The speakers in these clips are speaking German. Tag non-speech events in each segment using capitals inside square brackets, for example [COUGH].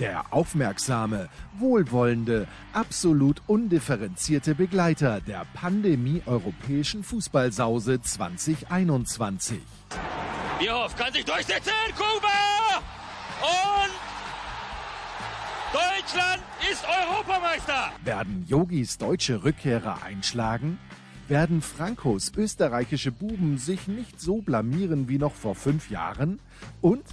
Der aufmerksame, wohlwollende, absolut undifferenzierte Begleiter der Pandemie-europäischen Fußballsause 2021. Bierhoff kann sich durchsetzen, Kuba! Und Deutschland ist Europameister! Werden Yogis deutsche Rückkehrer einschlagen? Werden Frankos österreichische Buben sich nicht so blamieren wie noch vor fünf Jahren? Und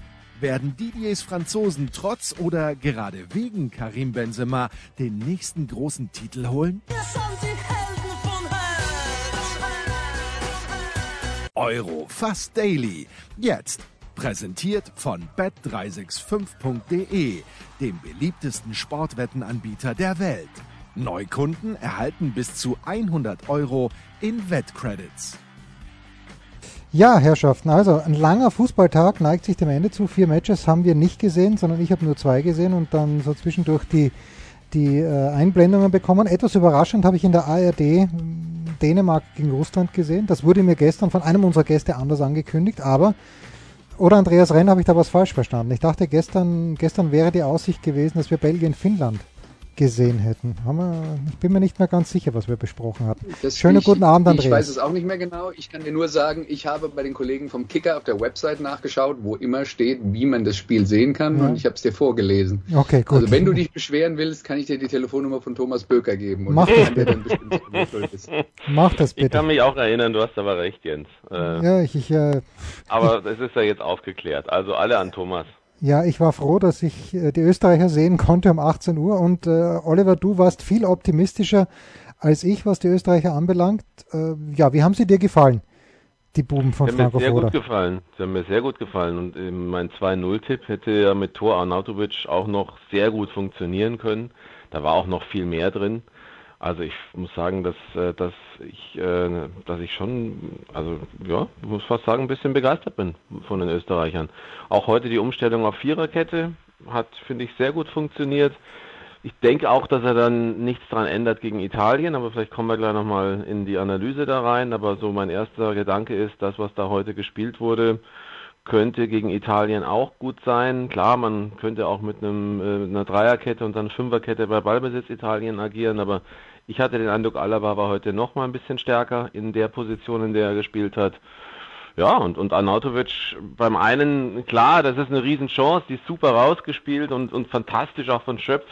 werden Didiers Franzosen trotz oder gerade wegen Karim Benzema den nächsten großen Titel holen? Euro fast daily. Jetzt präsentiert von bet365.de, dem beliebtesten Sportwettenanbieter der Welt. Neukunden erhalten bis zu 100 Euro in Wettcredits. Ja, Herrschaften, also ein langer Fußballtag neigt sich dem Ende zu. Vier Matches haben wir nicht gesehen, sondern ich habe nur zwei gesehen und dann so zwischendurch die, die äh, Einblendungen bekommen. Etwas überraschend habe ich in der ARD Dänemark gegen Russland gesehen. Das wurde mir gestern von einem unserer Gäste anders angekündigt, aber oder Andreas Renn habe ich da was falsch verstanden. Ich dachte gestern, gestern wäre die Aussicht gewesen, dass wir Belgien-Finnland gesehen hätten. Wir, ich bin mir nicht mehr ganz sicher, was wir besprochen hatten. Das Schönen ich, guten Abend, Andreas. Ich weiß es auch nicht mehr genau. Ich kann dir nur sagen, ich habe bei den Kollegen vom Kicker auf der Website nachgeschaut, wo immer steht, wie man das Spiel sehen kann ja. und ich habe es dir vorgelesen. Okay, gut. Also wenn du dich beschweren willst, kann ich dir die Telefonnummer von Thomas Böker geben. Und Mach das bitte. [LAUGHS] Mach das bitte. Ich kann mich auch erinnern, du hast aber recht, Jens. Äh, ja, ich... ich äh, aber es ist ja jetzt aufgeklärt. Also alle an Thomas. Ja, ich war froh, dass ich äh, die Österreicher sehen konnte um 18 Uhr und äh, Oliver, du warst viel optimistischer als ich, was die Österreicher anbelangt. Äh, ja, wie haben sie dir gefallen, die Buben von Franco Foda? Mir sehr gut gefallen. Sie haben mir sehr gut gefallen und äh, mein 2-0-Tipp hätte ja mit Tor Arnautovic auch noch sehr gut funktionieren können. Da war auch noch viel mehr drin. Also ich muss sagen, dass, äh, dass ich, äh, dass ich schon, also ja, muss fast sagen, ein bisschen begeistert bin von den Österreichern. Auch heute die Umstellung auf Viererkette hat, finde ich, sehr gut funktioniert. Ich denke auch, dass er dann nichts dran ändert gegen Italien, aber vielleicht kommen wir gleich nochmal in die Analyse da rein. Aber so mein erster Gedanke ist, das, was da heute gespielt wurde, könnte gegen Italien auch gut sein. Klar, man könnte auch mit einem, äh, einer Dreierkette und dann Fünferkette bei Ballbesitz Italien agieren, aber ich hatte den Eindruck, Alaba war heute noch mal ein bisschen stärker in der Position, in der er gespielt hat. Ja, und, und Arnautovic beim einen, klar, das ist eine Riesenchance, die ist super rausgespielt und, und fantastisch auch von Schöpf.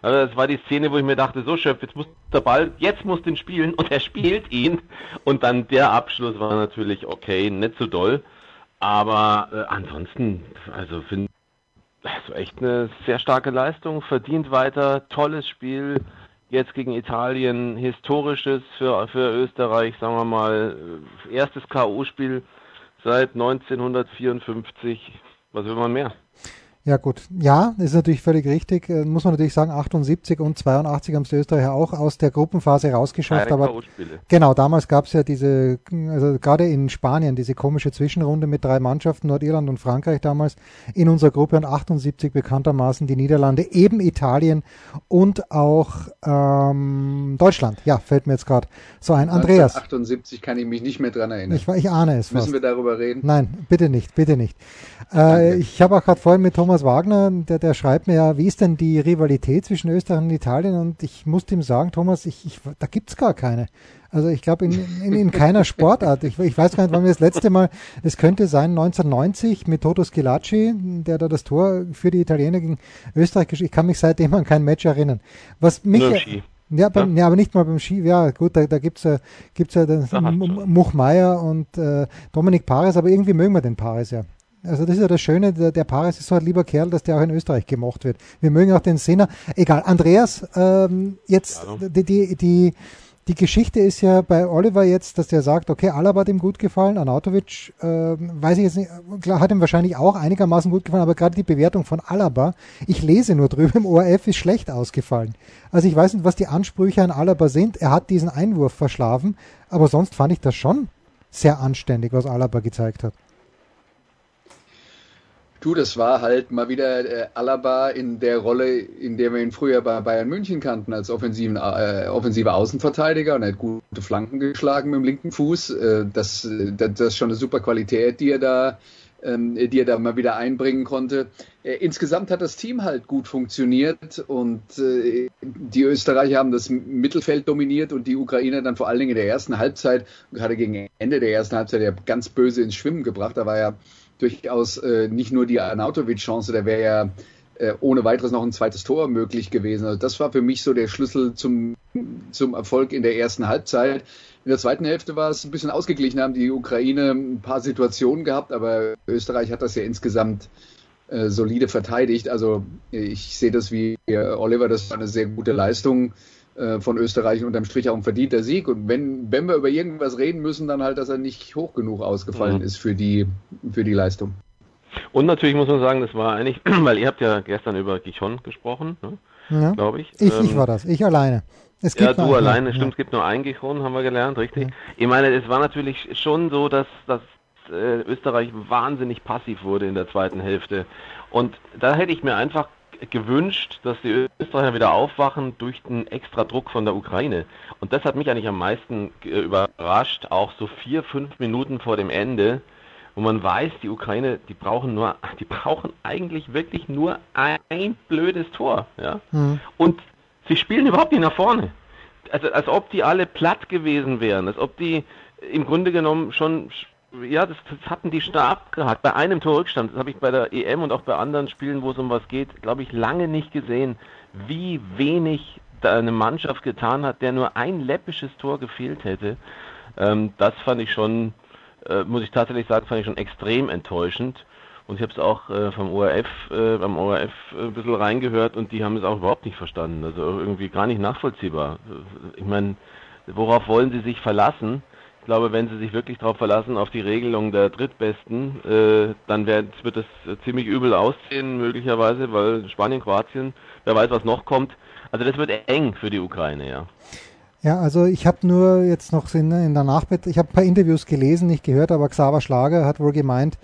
Also das war die Szene, wo ich mir dachte, so Schöpf, jetzt muss der Ball, jetzt muss den spielen und er spielt ihn. Und dann der Abschluss war natürlich okay, nicht so doll. Aber äh, ansonsten, also finde also echt eine sehr starke Leistung, verdient weiter, tolles Spiel, jetzt gegen Italien historisches für, für Österreich, sagen wir mal, erstes K.O.-Spiel seit 1954. Was will man mehr? Ja gut, ja, ist natürlich völlig richtig. Äh, muss man natürlich sagen, 78 und 82 haben es die Österreicher auch aus der Gruppenphase rausgeschafft. aber genau, damals gab es ja diese, also gerade in Spanien, diese komische Zwischenrunde mit drei Mannschaften, Nordirland und Frankreich damals in unserer Gruppe und 78 bekanntermaßen die Niederlande, eben Italien und auch ähm, Deutschland. Ja, fällt mir jetzt gerade so ein. Andreas. 78 kann ich mich nicht mehr dran erinnern. Ich, ich ahne es. Müssen fast. wir darüber reden? Nein, bitte nicht, bitte nicht. Äh, ich habe auch gerade vorhin mit Thomas Thomas Wagner, der, der schreibt mir ja, wie ist denn die Rivalität zwischen Österreich und Italien? Und ich musste ihm sagen, Thomas, ich, ich, da gibt's gar keine. Also ich glaube in, in, in keiner Sportart. Ich, ich weiß gar nicht, wann wir das letzte Mal, es könnte sein 1990 mit Toto Schilacci, der da das Tor für die Italiener gegen Österreich geschickt Ich kann mich seitdem an kein Match erinnern. Was mich, Ski. Ja, beim, ja. ja, aber nicht mal beim Ski. Ja, gut, da, da gibt's ja, gibt's ja den Much Meier und äh, Dominik Paris, aber irgendwie mögen wir den Paris ja. Also das ist ja das Schöne, der, der Paris ist so ein lieber Kerl, dass der auch in Österreich gemocht wird. Wir mögen auch den Sinner. Egal, Andreas, ähm, jetzt die, die, die, die Geschichte ist ja bei Oliver jetzt, dass der sagt, okay, Alaba hat ihm gut gefallen, Anatovic, äh, weiß ich jetzt nicht, klar, hat ihm wahrscheinlich auch einigermaßen gut gefallen, aber gerade die Bewertung von Alaba, ich lese nur drüber, im ORF ist schlecht ausgefallen. Also ich weiß nicht, was die Ansprüche an Alaba sind. Er hat diesen Einwurf verschlafen, aber sonst fand ich das schon sehr anständig, was Alaba gezeigt hat. Du, das war halt mal wieder äh, Alaba in der Rolle, in der wir ihn früher bei Bayern München kannten, als offensiven, äh, offensiver Außenverteidiger und er hat gute Flanken geschlagen mit dem linken Fuß. Äh, das, das, das ist schon eine super Qualität, die er da, ähm, die er da mal wieder einbringen konnte. Äh, insgesamt hat das Team halt gut funktioniert und äh, die Österreicher haben das Mittelfeld dominiert und die Ukrainer dann vor allen Dingen in der ersten Halbzeit, gerade gegen Ende der ersten Halbzeit, ja ganz böse ins Schwimmen gebracht. Da war ja durchaus äh, nicht nur die Arnautovic-Chance, da wäre ja äh, ohne weiteres noch ein zweites Tor möglich gewesen. Also das war für mich so der Schlüssel zum, zum Erfolg in der ersten Halbzeit. In der zweiten Hälfte war es ein bisschen ausgeglichen, haben die Ukraine ein paar Situationen gehabt, aber Österreich hat das ja insgesamt äh, solide verteidigt. Also ich sehe das wie Oliver, das war eine sehr gute Leistung. Äh, von Österreich unterm Strich auch ein verdienter Sieg. Und wenn, wenn wir über irgendwas reden müssen, dann halt, dass er nicht hoch genug ausgefallen mhm. ist für die, für die Leistung. Und natürlich muss man sagen, das war eigentlich, [CLEARS THROAT] weil ihr habt ja gestern über Gichon gesprochen, ne? ja. glaube ich. Ich, ähm, ich war das, ich alleine. Es gibt ja, du alleine, ja. stimmt, es gibt nur ein Gichon, haben wir gelernt, richtig. Ja. Ich meine, es war natürlich schon so, dass, dass äh, Österreich wahnsinnig passiv wurde in der zweiten Hälfte. Und da hätte ich mir einfach gewünscht, dass die Österreicher wieder aufwachen durch den extra Druck von der Ukraine. Und das hat mich eigentlich am meisten äh, überrascht, auch so vier, fünf Minuten vor dem Ende, wo man weiß, die Ukraine, die brauchen nur, [LAUGHS] die brauchen eigentlich wirklich nur ein blödes Tor, ja. Mhm. Und sie spielen überhaupt nicht nach vorne. Also als ob die alle platt gewesen wären, als ob die im Grunde genommen schon ja, das, das, hatten die stark gehabt. Bei einem Torrückstand, das habe ich bei der EM und auch bei anderen Spielen, wo es um was geht, glaube ich, lange nicht gesehen, wie wenig da eine Mannschaft getan hat, der nur ein läppisches Tor gefehlt hätte. Ähm, das fand ich schon, äh, muss ich tatsächlich sagen, fand ich schon extrem enttäuschend. Und ich habe es auch äh, vom ORF, äh, beim ORF äh, ein bisschen reingehört und die haben es auch überhaupt nicht verstanden. Also irgendwie gar nicht nachvollziehbar. Ich meine, worauf wollen sie sich verlassen? Ich glaube, wenn sie sich wirklich darauf verlassen, auf die Regelung der Drittbesten, äh, dann wird, wird es ziemlich übel aussehen, möglicherweise, weil Spanien, Kroatien, wer weiß, was noch kommt. Also das wird eng für die Ukraine, ja. Ja, also ich habe nur jetzt noch in, in der Nachbet, ich habe ein paar Interviews gelesen, nicht gehört, aber Xaver Schlager hat wohl gemeint,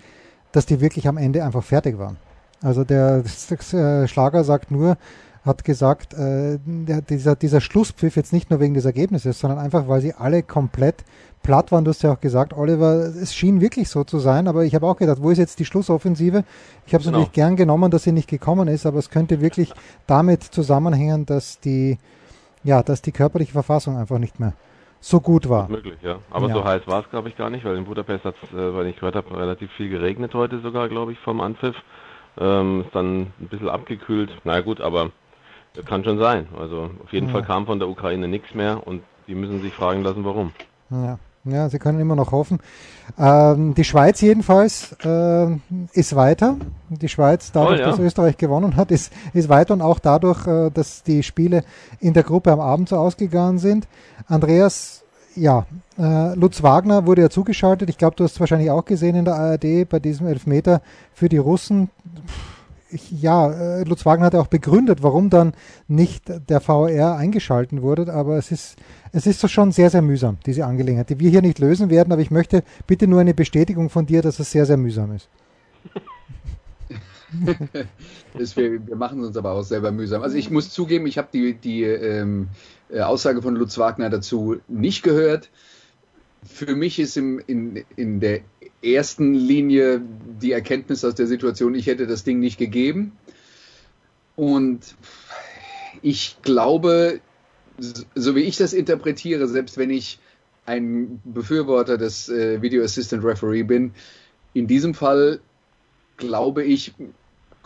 dass die wirklich am Ende einfach fertig waren. Also der, der äh, Schlager sagt nur, hat gesagt, äh, der, dieser, dieser Schlusspfiff jetzt nicht nur wegen des Ergebnisses, sondern einfach, weil sie alle komplett platt waren. Du hast ja auch gesagt, Oliver, es schien wirklich so zu sein, aber ich habe auch gedacht, wo ist jetzt die Schlussoffensive? Ich habe es genau. natürlich gern genommen, dass sie nicht gekommen ist, aber es könnte wirklich damit zusammenhängen, dass die, ja, dass die körperliche Verfassung einfach nicht mehr so gut war. Möglich, ja. Aber ja. so heiß war es, glaube ich, gar nicht, weil in Budapest hat es, äh, weil ich gehört habe, relativ viel geregnet heute sogar, glaube ich, vom Anpfiff. Ähm, ist dann ein bisschen abgekühlt. Na gut, aber kann schon sein. Also auf jeden ja. Fall kam von der Ukraine nichts mehr und die müssen sich fragen lassen, warum. Ja. Ja, sie können immer noch hoffen. Ähm, die Schweiz jedenfalls äh, ist weiter. Die Schweiz, dadurch, oh, ja. dass Österreich gewonnen hat, ist, ist weiter und auch dadurch, äh, dass die Spiele in der Gruppe am Abend so ausgegangen sind. Andreas, ja, äh, Lutz Wagner wurde ja zugeschaltet. Ich glaube, du hast es wahrscheinlich auch gesehen in der ARD bei diesem Elfmeter für die Russen. Ja, äh, Lutz Wagner hat ja auch begründet, warum dann nicht der VR eingeschalten wurde, aber es ist, es ist so schon sehr, sehr mühsam, diese Angelegenheit, die wir hier nicht lösen werden, aber ich möchte bitte nur eine Bestätigung von dir, dass es sehr, sehr mühsam ist. [LAUGHS] das wir, wir machen es uns aber auch selber mühsam. Also ich muss zugeben, ich habe die, die ähm, äh, Aussage von Lutz Wagner dazu nicht gehört. Für mich ist im, in, in der ersten Linie die Erkenntnis aus der Situation, ich hätte das Ding nicht gegeben. Und ich glaube, so wie ich das interpretiere, selbst wenn ich ein Befürworter des äh, Video Assistant Referee bin, in diesem Fall glaube ich,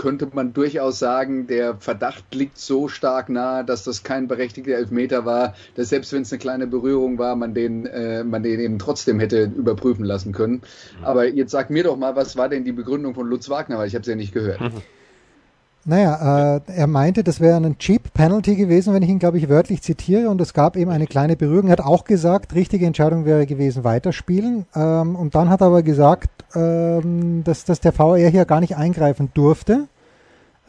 könnte man durchaus sagen, der Verdacht liegt so stark nahe, dass das kein berechtigter Elfmeter war, dass selbst wenn es eine kleine Berührung war, man den, äh, man den eben trotzdem hätte überprüfen lassen können. Aber jetzt sag mir doch mal, was war denn die Begründung von Lutz Wagner, weil ich habe es ja nicht gehört. [LAUGHS] Naja, äh, er meinte, das wäre ein Cheap Penalty gewesen, wenn ich ihn, glaube ich, wörtlich zitiere. Und es gab eben eine kleine Berührung. Er hat auch gesagt, richtige Entscheidung wäre gewesen, weiterspielen. Ähm, und dann hat er aber gesagt, ähm, dass, dass der VR hier gar nicht eingreifen durfte.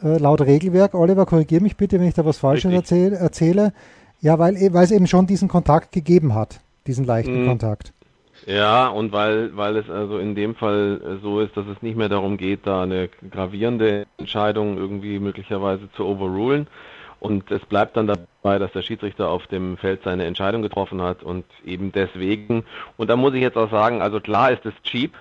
Äh, laut Regelwerk. Oliver, korrigiere mich bitte, wenn ich da was Falsches erzähl, erzähle. Ja, weil, weil es eben schon diesen Kontakt gegeben hat, diesen leichten mhm. Kontakt. Ja, und weil, weil es also in dem Fall so ist, dass es nicht mehr darum geht, da eine gravierende Entscheidung irgendwie möglicherweise zu overrulen. Und es bleibt dann dabei, dass der Schiedsrichter auf dem Feld seine Entscheidung getroffen hat und eben deswegen, und da muss ich jetzt auch sagen, also klar ist es cheap,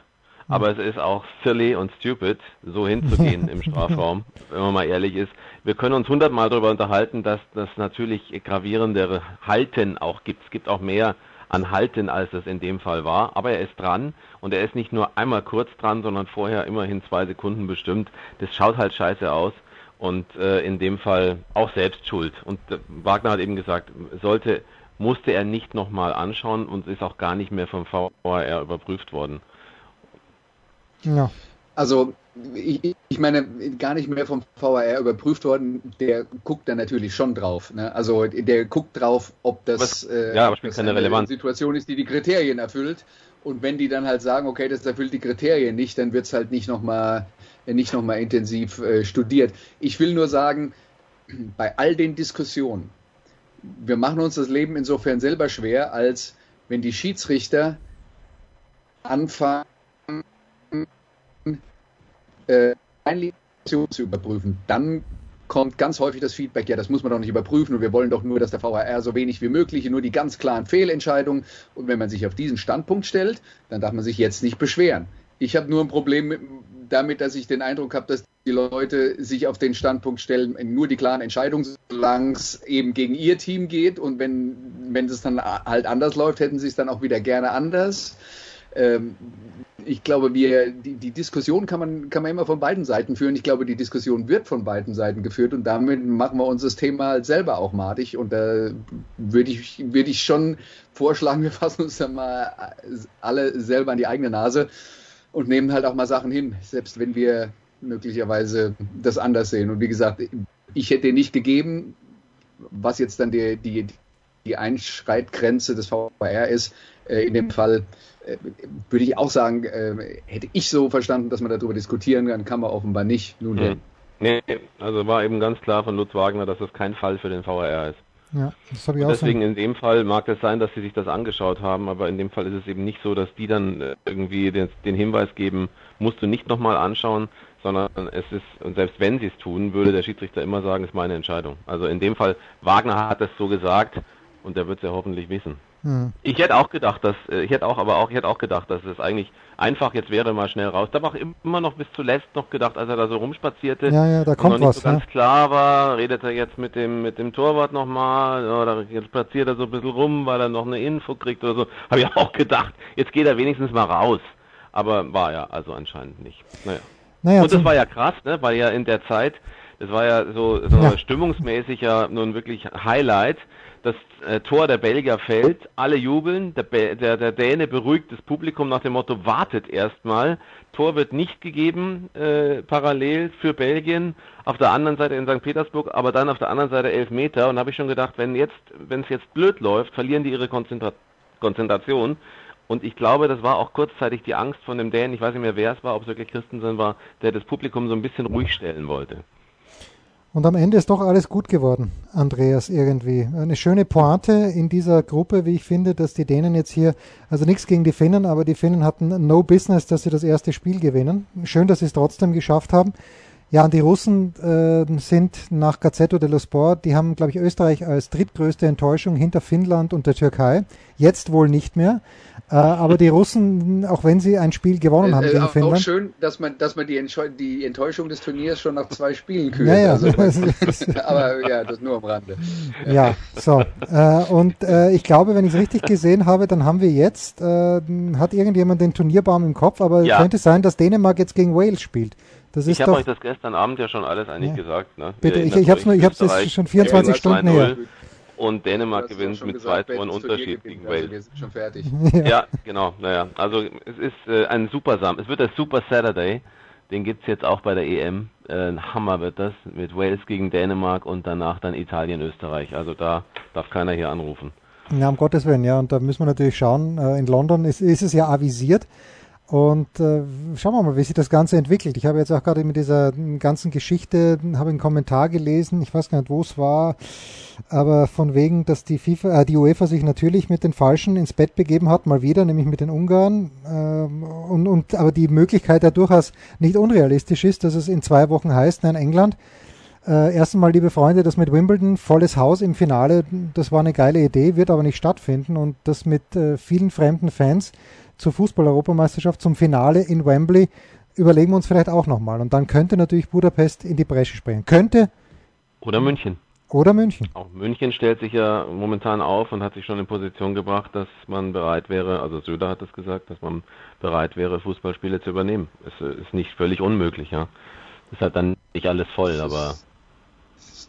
aber es ist auch silly und stupid, so hinzugehen im [LAUGHS] Strafraum, wenn man mal ehrlich ist. Wir können uns hundertmal darüber unterhalten, dass das natürlich gravierendere Halten auch gibt. Es gibt auch mehr an Halten, als es in dem Fall war. Aber er ist dran und er ist nicht nur einmal kurz dran, sondern vorher immerhin zwei Sekunden bestimmt. Das schaut halt scheiße aus und äh, in dem Fall auch selbst schuld. Und äh, Wagner hat eben gesagt, sollte, musste er nicht nochmal anschauen und ist auch gar nicht mehr vom VAR überprüft worden. Ja. Also ich, ich, meine, gar nicht mehr vom VAR überprüft worden, der guckt da natürlich schon drauf. Ne? Also der guckt drauf, ob das, Was, äh, ja, das eine Relevanz. Situation ist, die die Kriterien erfüllt. Und wenn die dann halt sagen, okay, das erfüllt die Kriterien nicht, dann wird es halt nicht nochmal nicht noch mal intensiv äh, studiert. Ich will nur sagen, bei all den Diskussionen, wir machen uns das Leben insofern selber schwer, als wenn die Schiedsrichter anfangen, äh, zu überprüfen, dann kommt ganz häufig das Feedback, ja, das muss man doch nicht überprüfen und wir wollen doch nur, dass der VHR so wenig wie möglich, nur die ganz klaren Fehlentscheidungen. Und wenn man sich auf diesen Standpunkt stellt, dann darf man sich jetzt nicht beschweren. Ich habe nur ein Problem mit, damit, dass ich den Eindruck habe, dass die Leute sich auf den Standpunkt stellen, nur die klaren Entscheidungen, solange es eben gegen ihr Team geht. Und wenn, wenn es dann halt anders läuft, hätten sie es dann auch wieder gerne anders. Ähm, ich glaube, wir, die, die, Diskussion kann man, kann man immer von beiden Seiten führen. Ich glaube, die Diskussion wird von beiden Seiten geführt und damit machen wir uns das Thema selber auch madig. Und da würde ich, würde ich schon vorschlagen, [LAUGHS] wir fassen uns dann mal alle selber an die eigene Nase und nehmen halt auch mal Sachen hin, selbst wenn wir möglicherweise das anders sehen. Und wie gesagt, ich hätte nicht gegeben, was jetzt dann die, die, die Einschreitgrenze des VR ist. Äh, in dem Fall würde ich auch sagen, äh, hätte ich so verstanden, dass man darüber diskutieren kann, kann man offenbar nicht. Nun hm. Nee, also war eben ganz klar von Lutz Wagner, dass das kein Fall für den VAR ist. Ja, das habe ich auch Deswegen sein. in dem Fall mag es sein, dass sie sich das angeschaut haben, aber in dem Fall ist es eben nicht so, dass die dann irgendwie den, den Hinweis geben, musst du nicht nochmal anschauen, sondern es ist, und selbst wenn sie es tun, würde der Schiedsrichter immer sagen, ist meine Entscheidung. Also in dem Fall, Wagner hat es so gesagt und der wird es ja hoffentlich wissen. Hm. Ich hätte auch gedacht, dass äh, ich hätte auch, aber auch ich hätte auch gedacht, dass es eigentlich einfach jetzt wäre mal schnell raus. Da habe ich immer noch bis zuletzt noch gedacht, als er da so rumspazierte, ja, ja, da kommt noch nicht was, so ganz klar war, redet er jetzt mit dem mit dem Torwart nochmal oder jetzt spaziert er so ein bisschen rum, weil er noch eine Info kriegt oder so. Habe ich [LAUGHS] auch gedacht, jetzt geht er wenigstens mal raus. Aber war ja also anscheinend nicht. Naja. naja Und das war ja krass, ne? Weil ja in der Zeit, das war ja so, so ja. stimmungsmäßig ja nun wirklich Highlight das äh, Tor der Belgier fällt, alle jubeln, der, der, der Däne beruhigt das Publikum nach dem Motto, wartet erstmal, Tor wird nicht gegeben, äh, parallel für Belgien, auf der anderen Seite in St. Petersburg, aber dann auf der anderen Seite elf Meter und habe ich schon gedacht, wenn jetzt, wenn es jetzt blöd läuft, verlieren die ihre Konzentra Konzentration und ich glaube, das war auch kurzzeitig die Angst von dem Dänen, ich weiß nicht mehr wer es war, ob es wirklich Christensen war, der das Publikum so ein bisschen ruhig stellen wollte. Und am Ende ist doch alles gut geworden, Andreas, irgendwie. Eine schöne Pointe in dieser Gruppe, wie ich finde, dass die Dänen jetzt hier, also nichts gegen die Finnen, aber die Finnen hatten no business, dass sie das erste Spiel gewinnen. Schön, dass sie es trotzdem geschafft haben. Ja, und die Russen äh, sind nach Gazzetto dello Sport, die haben, glaube ich, Österreich als drittgrößte Enttäuschung hinter Finnland und der Türkei. Jetzt wohl nicht mehr. Äh, aber die Russen, auch wenn sie ein Spiel gewonnen haben äh, gegen auch Finnland. Auch schön, dass man, dass man die, die, Enttäuschung des Turniers schon nach zwei Spielen kühlt. Ja, ja. Also, [LAUGHS] aber ja, das nur am Rande. Ja, so. Äh, und äh, ich glaube, wenn ich es richtig gesehen habe, dann haben wir jetzt, äh, hat irgendjemand den Turnierbaum im Kopf, aber ja. könnte sein, dass Dänemark jetzt gegen Wales spielt. Das ich habe euch das gestern Abend ja schon alles eigentlich ja. gesagt. Ne? Bitte, ich, ich habe es ich hab's schon 24 Stunden her und Dänemark gewinnt mit zwei Toren Unterschied gegen Wales. wir sind schon fertig. [LAUGHS] ja. genau. Naja, also es ist äh, ein super Sam. Es wird der Super Saturday, den gibt es jetzt auch bei der EM. Äh, Hammer wird das mit Wales gegen Dänemark und danach dann Italien, Österreich. Also da darf keiner hier anrufen. Ja, um Gottes Willen, ja. Und da müssen wir natürlich schauen. Äh, in London ist, ist es ja avisiert. Und äh, schauen wir mal, wie sich das Ganze entwickelt. Ich habe jetzt auch gerade mit dieser ganzen Geschichte, habe einen Kommentar gelesen, ich weiß gar nicht, wo es war, aber von wegen, dass die FIFA, äh, die UEFA sich natürlich mit den Falschen ins Bett begeben hat, mal wieder, nämlich mit den Ungarn. Ähm, und, und aber die Möglichkeit ja durchaus nicht unrealistisch ist, dass es in zwei Wochen heißt, nein, England. Äh, erst einmal, liebe Freunde, das mit Wimbledon, volles Haus im Finale, das war eine geile Idee, wird aber nicht stattfinden und das mit äh, vielen fremden Fans zur Fußball-Europameisterschaft, zum Finale in Wembley, überlegen wir uns vielleicht auch nochmal. Und dann könnte natürlich Budapest in die Bresche springen. Könnte. Oder München. Oder München. Auch München stellt sich ja momentan auf und hat sich schon in Position gebracht, dass man bereit wäre, also Söder hat es gesagt, dass man bereit wäre, Fußballspiele zu übernehmen. Es ist nicht völlig unmöglich, ja. Es hat dann nicht alles voll, aber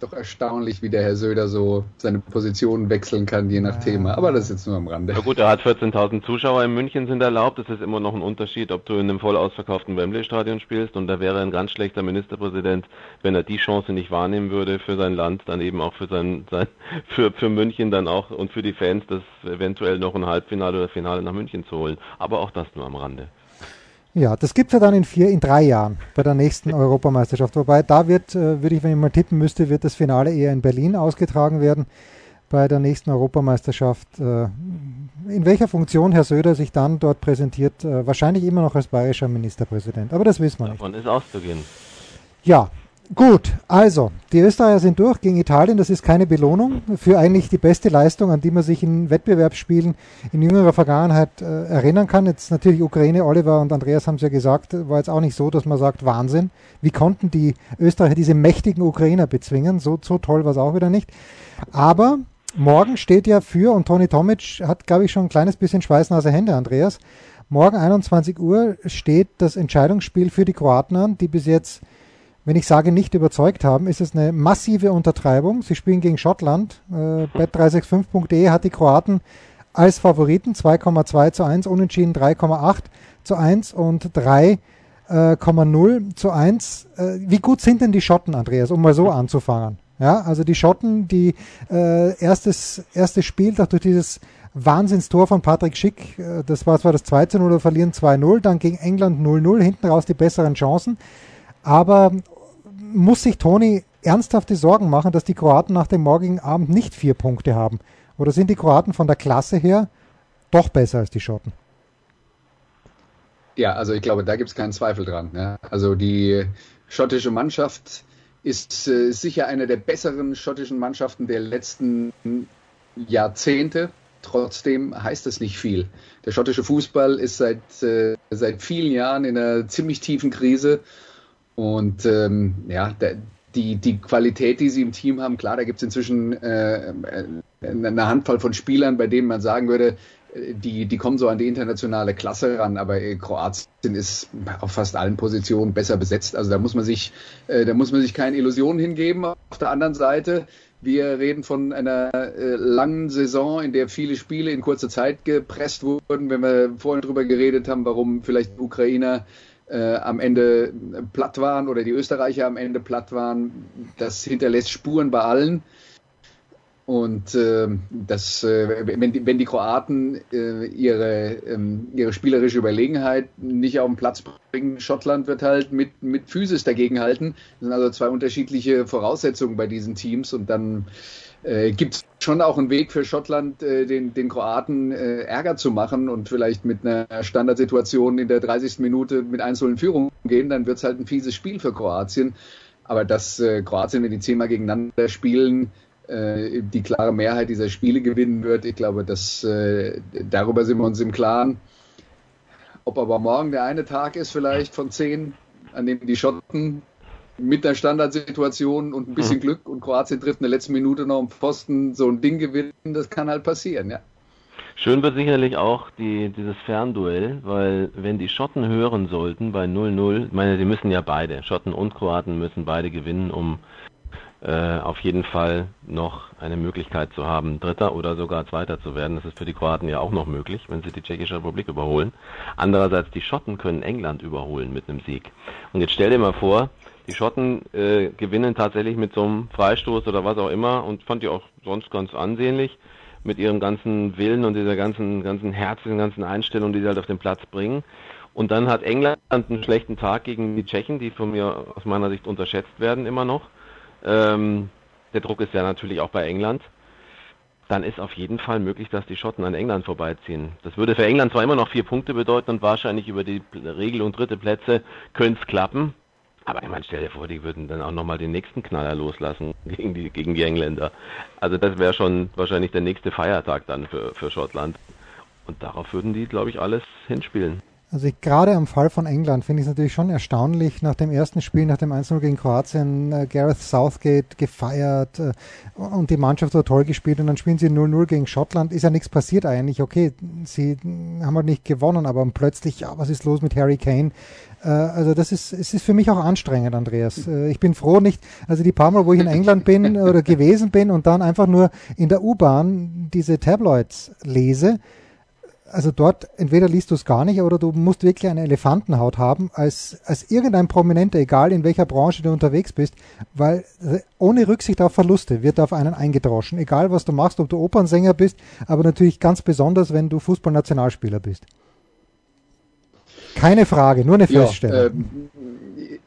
doch erstaunlich, wie der Herr Söder so seine Position wechseln kann, je nach ja. Thema. Aber das ist jetzt nur am Rande. Ja gut, er hat 14.000 Zuschauer in München sind erlaubt. Das ist immer noch ein Unterschied, ob du in einem voll ausverkauften Wembley-Stadion spielst. Und da wäre ein ganz schlechter Ministerpräsident, wenn er die Chance nicht wahrnehmen würde für sein Land, dann eben auch für sein, sein für, für München dann auch und für die Fans, das eventuell noch ein Halbfinale oder Finale nach München zu holen. Aber auch das nur am Rande. Ja, das gibt es ja dann in vier, in drei Jahren bei der nächsten Europameisterschaft. Wobei da wird, äh, würde ich, wenn ich mal tippen müsste, wird das Finale eher in Berlin ausgetragen werden bei der nächsten Europameisterschaft. Äh, in welcher Funktion Herr Söder sich dann dort präsentiert, äh, wahrscheinlich immer noch als bayerischer Ministerpräsident. Aber das wissen wir nicht. Davon ist auszugehen. Ja, Gut, also die Österreicher sind durch gegen Italien. Das ist keine Belohnung für eigentlich die beste Leistung, an die man sich in Wettbewerbsspielen in jüngerer Vergangenheit äh, erinnern kann. Jetzt natürlich Ukraine, Oliver und Andreas haben es ja gesagt, war jetzt auch nicht so, dass man sagt, Wahnsinn. Wie konnten die Österreicher diese mächtigen Ukrainer bezwingen? So, so toll war es auch wieder nicht. Aber morgen steht ja für, und Toni Tomic hat, glaube ich, schon ein kleines bisschen schweißnasse Hände, Andreas. Morgen 21 Uhr steht das Entscheidungsspiel für die Kroaten an, die bis jetzt wenn ich sage, nicht überzeugt haben, ist es eine massive Untertreibung. Sie spielen gegen Schottland. Äh, Bet365.de hat die Kroaten als Favoriten 2,2 zu 1, unentschieden 3,8 zu 1 und 3,0 äh, zu 1. Äh, wie gut sind denn die Schotten, Andreas, um mal so anzufangen? Ja, also die Schotten, die äh, erstes, erstes Spiel durch dieses Wahnsinnstor von Patrick Schick, äh, das war zwar das 2 zu 0, verlieren 2-0, dann gegen England 0-0, hinten raus die besseren Chancen. Aber muss sich Toni ernsthafte Sorgen machen, dass die Kroaten nach dem morgigen Abend nicht vier Punkte haben? Oder sind die Kroaten von der Klasse her doch besser als die Schotten? Ja, also ich glaube, da gibt es keinen Zweifel dran. Ja. Also die schottische Mannschaft ist äh, sicher eine der besseren schottischen Mannschaften der letzten Jahrzehnte. Trotzdem heißt das nicht viel. Der schottische Fußball ist seit, äh, seit vielen Jahren in einer ziemlich tiefen Krise und ähm, ja, der, die, die Qualität, die sie im Team haben, klar, da gibt es inzwischen äh, äh, eine Handvoll von Spielern, bei denen man sagen würde, die, die kommen so an die internationale Klasse ran, aber äh, Kroatien ist auf fast allen Positionen besser besetzt. Also da muss man sich, äh, da muss man sich keine Illusionen hingeben. Auf der anderen Seite, wir reden von einer äh, langen Saison, in der viele Spiele in kurzer Zeit gepresst wurden. Wenn wir vorhin drüber geredet haben, warum vielleicht Ukrainer äh, am Ende platt waren oder die Österreicher am Ende platt waren. Das hinterlässt Spuren bei allen. Und äh, das, äh, wenn, die, wenn die Kroaten äh, ihre, ähm, ihre spielerische Überlegenheit nicht auf den Platz bringen, Schottland wird halt mit, mit Physis dagegenhalten. Das sind also zwei unterschiedliche Voraussetzungen bei diesen Teams und dann äh, gibt es schon auch einen Weg für Schottland, äh, den, den Kroaten äh, Ärger zu machen und vielleicht mit einer Standardsituation in der 30. Minute mit 1 in Führung gehen, dann wird es halt ein fieses Spiel für Kroatien. Aber dass äh, Kroatien, wenn die zehnmal gegeneinander spielen, äh, die klare Mehrheit dieser Spiele gewinnen wird, ich glaube, dass, äh, darüber sind wir uns im Klaren. Ob aber morgen der eine Tag ist vielleicht von zehn, an dem die Schotten mit der Standardsituation und ein bisschen mhm. Glück und Kroatien trifft in der letzten Minute noch am Pfosten so ein Ding gewinnen, das kann halt passieren, ja. Schön wird sicherlich auch die, dieses Fernduell, weil wenn die Schotten hören sollten bei 0-0, ich meine, sie müssen ja beide, Schotten und Kroaten müssen beide gewinnen, um äh, auf jeden Fall noch eine Möglichkeit zu haben, Dritter oder sogar Zweiter zu werden. Das ist für die Kroaten ja auch noch möglich, wenn sie die Tschechische Republik überholen. Andererseits, die Schotten können England überholen mit einem Sieg. Und jetzt stell dir mal vor, die Schotten äh, gewinnen tatsächlich mit so einem Freistoß oder was auch immer und fand ich auch sonst ganz ansehnlich mit ihrem ganzen Willen und dieser ganzen, ganzen Herz, dieser ganzen Einstellung, die sie halt auf den Platz bringen. Und dann hat England einen schlechten Tag gegen die Tschechen, die von mir aus meiner Sicht unterschätzt werden immer noch. Ähm, der Druck ist ja natürlich auch bei England. Dann ist auf jeden Fall möglich, dass die Schotten an England vorbeiziehen. Das würde für England zwar immer noch vier Punkte bedeuten und wahrscheinlich über die Regel- und dritte Plätze könnte es klappen. Aber ich meine, stell dir vor, die würden dann auch nochmal den nächsten Knaller loslassen [LAUGHS] gegen die, gegen die Engländer. Also das wäre schon wahrscheinlich der nächste Feiertag dann für, für Schottland. Und darauf würden die, glaube ich, alles hinspielen. Also ich, gerade am Fall von England finde ich es natürlich schon erstaunlich, nach dem ersten Spiel, nach dem 1-0 gegen Kroatien, äh, Gareth Southgate gefeiert äh, und die Mannschaft so toll gespielt und dann spielen sie 0-0 gegen Schottland, ist ja nichts passiert eigentlich, okay, sie haben halt nicht gewonnen, aber plötzlich, ja, was ist los mit Harry Kane? Äh, also das ist, es ist für mich auch anstrengend, Andreas. Äh, ich bin froh nicht, also die paar Mal, wo ich in England bin [LAUGHS] oder gewesen bin und dann einfach nur in der U-Bahn diese Tabloids lese, also dort entweder liest du es gar nicht oder du musst wirklich eine Elefantenhaut haben als, als irgendein Prominenter, egal in welcher Branche du unterwegs bist, weil äh, ohne Rücksicht auf Verluste wird auf einen eingedroschen, egal was du machst, ob du Opernsänger bist, aber natürlich ganz besonders, wenn du Fußballnationalspieler bist. Keine Frage, nur eine Feststellung. Ja, ähm,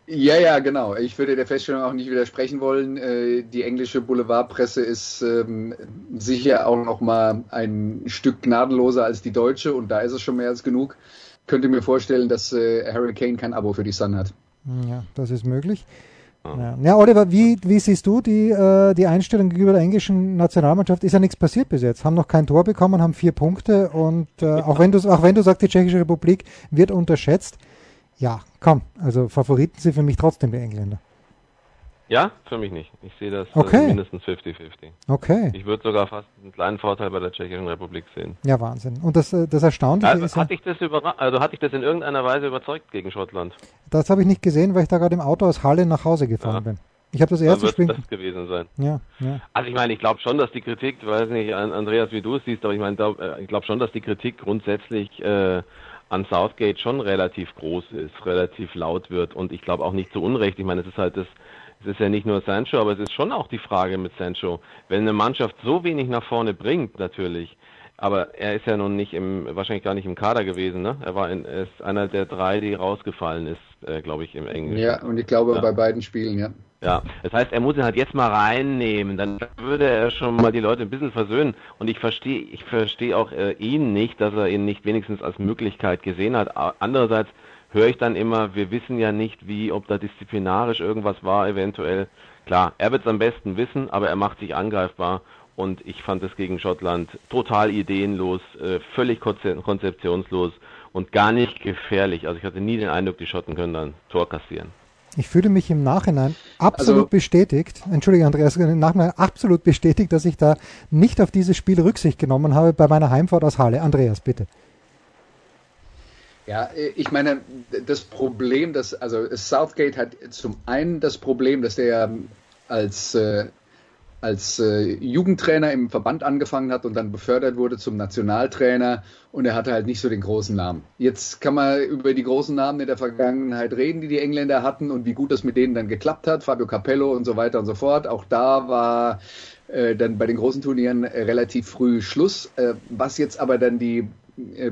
ja, ja, genau. Ich würde der Feststellung auch nicht widersprechen wollen. Äh, die englische Boulevardpresse ist ähm, sicher auch noch mal ein Stück gnadenloser als die deutsche und da ist es schon mehr als genug. Könnte mir vorstellen, dass äh, Harry Kane kein Abo für die Sun hat. Ja, das ist möglich. Ja, ja Oliver, wie, wie siehst du die, äh, die Einstellung gegenüber der englischen Nationalmannschaft? Ist ja nichts passiert bis jetzt. Haben noch kein Tor bekommen, haben vier Punkte und auch, wenn du, auch wenn du sagst, die Tschechische Republik wird unterschätzt, ja, komm, also Favoriten sind für mich trotzdem die Engländer. Ja, für mich nicht. Ich sehe das äh, okay. mindestens 50-50. Okay. Ich würde sogar fast einen kleinen Vorteil bei der Tschechischen Republik sehen. Ja, Wahnsinn. Und das, äh, das Erstaunliche also, ist. Hatte ich das also hatte ich das in irgendeiner Weise überzeugt gegen Schottland? Das habe ich nicht gesehen, weil ich da gerade im Auto aus Halle nach Hause gefahren ja. bin. Ich habe das erste Spiel. das gewesen sein. Ja, ja. Also ich meine, ich glaube schon, dass die Kritik, ich weiß nicht, Andreas, wie du es siehst, aber ich meine, äh, ich glaube schon, dass die Kritik grundsätzlich äh, an Southgate schon relativ groß ist, relativ laut wird und ich glaube auch nicht zu Unrecht. Ich meine, es ist halt das, es ist ja nicht nur Sancho, aber es ist schon auch die Frage mit Sancho. Wenn eine Mannschaft so wenig nach vorne bringt, natürlich, aber er ist ja nun nicht im, wahrscheinlich gar nicht im Kader gewesen, ne? Er war in, er ist einer der drei, die rausgefallen ist, äh, glaube ich, im Englischen. Ja, und ich glaube ja. bei beiden Spielen, ja. Ja, das heißt, er muss ihn halt jetzt mal reinnehmen, dann würde er schon mal die Leute ein bisschen versöhnen. Und ich verstehe, ich verstehe auch äh, ihn nicht, dass er ihn nicht wenigstens als Möglichkeit gesehen hat. Andererseits höre ich dann immer, wir wissen ja nicht, wie, ob da disziplinarisch irgendwas war, eventuell. Klar, er wird es am besten wissen, aber er macht sich angreifbar. Und ich fand es gegen Schottland total ideenlos, äh, völlig konzeptionslos und gar nicht gefährlich. Also ich hatte nie den Eindruck, die Schotten können dann Tor kassieren. Ich fühle mich im Nachhinein absolut also, bestätigt, entschuldige Andreas, im Nachhinein absolut bestätigt, dass ich da nicht auf dieses Spiel Rücksicht genommen habe bei meiner Heimfahrt aus Halle. Andreas, bitte. Ja, ich meine, das Problem, dass, also Southgate hat zum einen das Problem, dass der als äh, als äh, Jugendtrainer im Verband angefangen hat und dann befördert wurde zum Nationaltrainer und er hatte halt nicht so den großen Namen. Jetzt kann man über die großen Namen in der Vergangenheit reden, die die Engländer hatten und wie gut das mit denen dann geklappt hat, Fabio Capello und so weiter und so fort. Auch da war äh, dann bei den großen Turnieren relativ früh Schluss. Äh, was jetzt aber dann die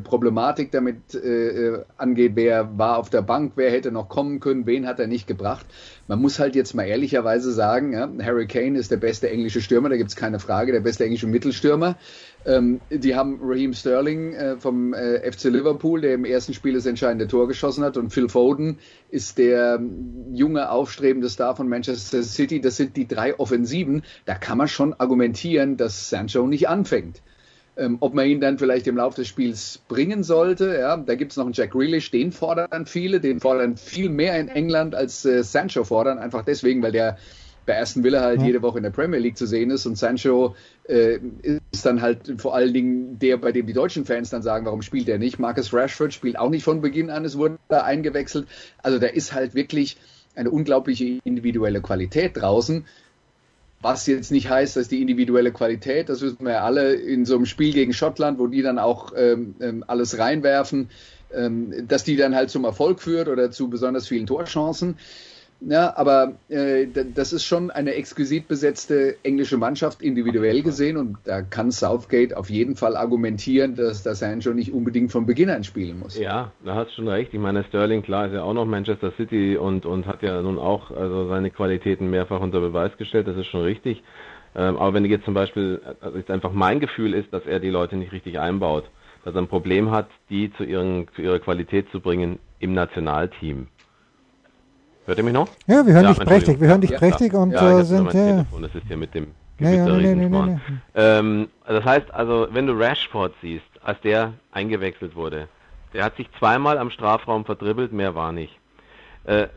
Problematik damit äh, äh, angeht, wer war auf der Bank, wer hätte noch kommen können, wen hat er nicht gebracht. Man muss halt jetzt mal ehrlicherweise sagen, ja, Harry Kane ist der beste englische Stürmer, da gibt es keine Frage, der beste englische Mittelstürmer. Ähm, die haben Raheem Sterling äh, vom äh, FC Liverpool, der im ersten Spiel das entscheidende Tor geschossen hat, und Phil Foden ist der ähm, junge, aufstrebende Star von Manchester City. Das sind die drei Offensiven. Da kann man schon argumentieren, dass Sancho nicht anfängt. Ähm, ob man ihn dann vielleicht im Laufe des Spiels bringen sollte. Ja, da gibt es noch einen Jack Grealish, den fordern viele, den fordern viel mehr in England als äh, Sancho fordern, einfach deswegen, weil der bei Aston Villa halt ja. jede Woche in der Premier League zu sehen ist und Sancho äh, ist dann halt vor allen Dingen der, bei dem die deutschen Fans dann sagen, warum spielt er nicht? Marcus Rashford spielt auch nicht von Beginn an, es wurde da eingewechselt. Also da ist halt wirklich eine unglaubliche individuelle Qualität draußen was jetzt nicht heißt, dass die individuelle Qualität, das wissen wir ja alle, in so einem Spiel gegen Schottland, wo die dann auch ähm, ähm alles reinwerfen, ähm, dass die dann halt zum Erfolg führt oder zu besonders vielen Torchancen. Ja, aber äh, das ist schon eine exquisit besetzte englische Mannschaft individuell gesehen und da kann Southgate auf jeden Fall argumentieren, dass das Sancho nicht unbedingt von Beginn an spielen muss. Ja, da hast du schon recht. Ich meine, Sterling, klar, ist ja auch noch Manchester City und, und hat ja nun auch also seine Qualitäten mehrfach unter Beweis gestellt, das ist schon richtig. Ähm, aber wenn jetzt zum Beispiel, also jetzt einfach mein Gefühl ist, dass er die Leute nicht richtig einbaut, dass er ein Problem hat, die zu, ihren, zu ihrer Qualität zu bringen im Nationalteam. Hört ihr mich noch? Ja, wir hören ja, dich prächtig. Wir hören dich ja, prächtig und ja, äh, sind ja. Telefon, das ist hier mit dem Gewitter ja, nee, nee, nee, ähm, Das heißt also, wenn du Rashford siehst, als der eingewechselt wurde, der hat sich zweimal am Strafraum verdribbelt, mehr war nicht. Äh,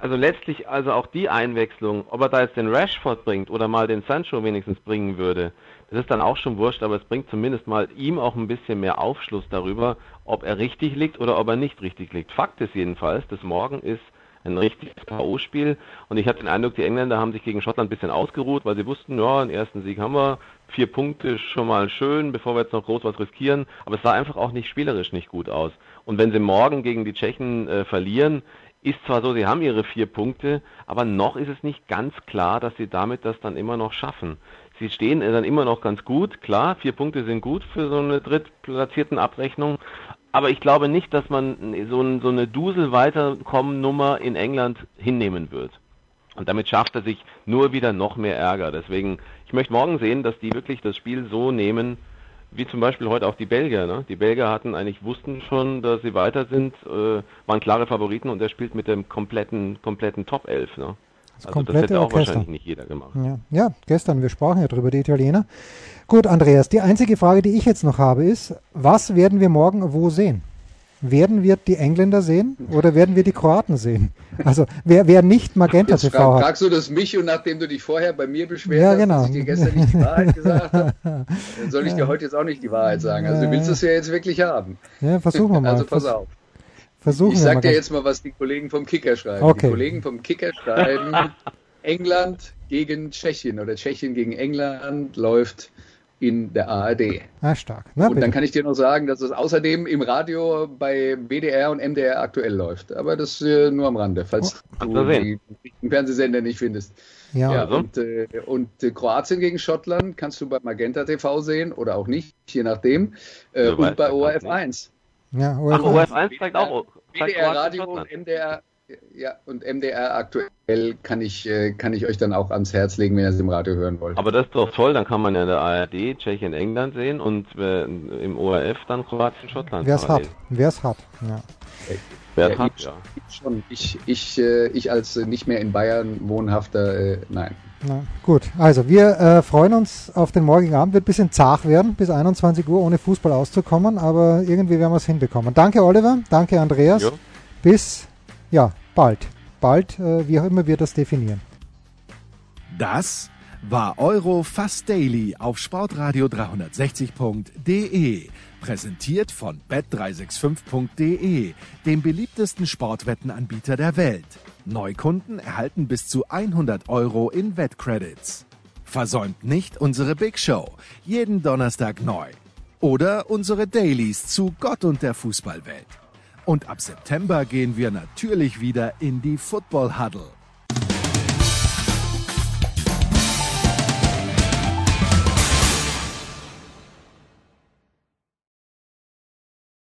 also letztlich also auch die Einwechslung, ob er da jetzt den Rashford bringt oder mal den Sancho wenigstens bringen würde, das ist dann auch schon wurscht, aber es bringt zumindest mal ihm auch ein bisschen mehr Aufschluss darüber, ob er richtig liegt oder ob er nicht richtig liegt. Fakt ist jedenfalls, dass morgen ist ein richtiges K.O.-Spiel. Und ich habe den Eindruck, die Engländer haben sich gegen Schottland ein bisschen ausgeruht, weil sie wussten, ja, einen ersten Sieg haben wir, vier Punkte schon mal schön, bevor wir jetzt noch groß was riskieren. Aber es sah einfach auch nicht spielerisch nicht gut aus. Und wenn sie morgen gegen die Tschechen äh, verlieren, ist zwar so, sie haben ihre vier Punkte, aber noch ist es nicht ganz klar, dass sie damit das dann immer noch schaffen. Sie stehen dann immer noch ganz gut, klar, vier Punkte sind gut für so eine drittplatzierten Abrechnung, aber ich glaube nicht, dass man so, ein, so eine Dusel-Weiterkommen-Nummer in England hinnehmen wird. Und damit schafft er sich nur wieder noch mehr Ärger. Deswegen, ich möchte morgen sehen, dass die wirklich das Spiel so nehmen, wie zum Beispiel heute auch die Belgier. Ne? Die Belgier hatten eigentlich, wussten schon, dass sie weiter sind, äh, waren klare Favoriten und er spielt mit dem kompletten, kompletten Top 11. Ne? Das also das hätte auch Orchester. wahrscheinlich nicht jeder gemacht. Ja. ja, gestern, wir sprachen ja drüber, die Italiener. Gut, Andreas, die einzige Frage, die ich jetzt noch habe, ist, was werden wir morgen wo sehen? Werden wir die Engländer sehen oder werden wir die Kroaten sehen? Also wer, wer nicht Magenta Jetzt TV hat. Fragst du das mich und nachdem du dich vorher bei mir beschwert ja, genau. hast, dass ich dir gestern nicht die Wahrheit [LAUGHS] gesagt habe, dann soll ich dir heute jetzt auch nicht die Wahrheit sagen. Also du willst es ja jetzt wirklich haben. Ja, versuchen wir [LAUGHS] mal. Also pass auf. Versuchen ich sag dir jetzt mal, was die Kollegen vom Kicker schreiben. Okay. Die Kollegen vom Kicker schreiben, [LAUGHS] England gegen Tschechien oder Tschechien gegen England läuft in der ARD. Ah, stark. Na, und bitte. dann kann ich dir noch sagen, dass es außerdem im Radio bei WDR und MDR aktuell läuft. Aber das äh, nur am Rande, falls oh, du die, den Fernsehsender nicht findest. Ja, ja also. und, äh, und äh, Kroatien gegen Schottland kannst du bei Magenta TV sehen oder auch nicht, je nachdem. Äh, und bei ORF 1. Ja, ORF, Ach, ORF 1 zeigt auch. WDR Radio und MDR ja, und MDR aktuell kann ich, äh, kann ich euch dann auch ans Herz legen, wenn ihr es im Radio hören wollt. Aber das ist doch toll, dann kann man ja in der ARD Tschechien, England sehen und äh, im ORF dann Kroatien, Schottland. Wer es hat, wer es hat, ja. Es hat, ich, ja. Schon. Ich, ich, äh, ich als nicht mehr in Bayern wohnhafter, äh, nein. Na, gut, also wir äh, freuen uns auf den morgigen Abend. Wird ein bisschen zart werden, bis 21 Uhr ohne Fußball auszukommen, aber irgendwie werden wir es hinbekommen. Danke Oliver, danke Andreas. Jo. Bis ja, bald. Bald, äh, wie auch immer wir das definieren. Das war Euro Fast Daily auf Sportradio 360.de. Präsentiert von bet365.de, dem beliebtesten Sportwettenanbieter der Welt. Neukunden erhalten bis zu 100 Euro in Wettcredits. Versäumt nicht unsere Big Show, jeden Donnerstag neu. Oder unsere Dailies zu Gott und der Fußballwelt. Und ab September gehen wir natürlich wieder in die Football Huddle.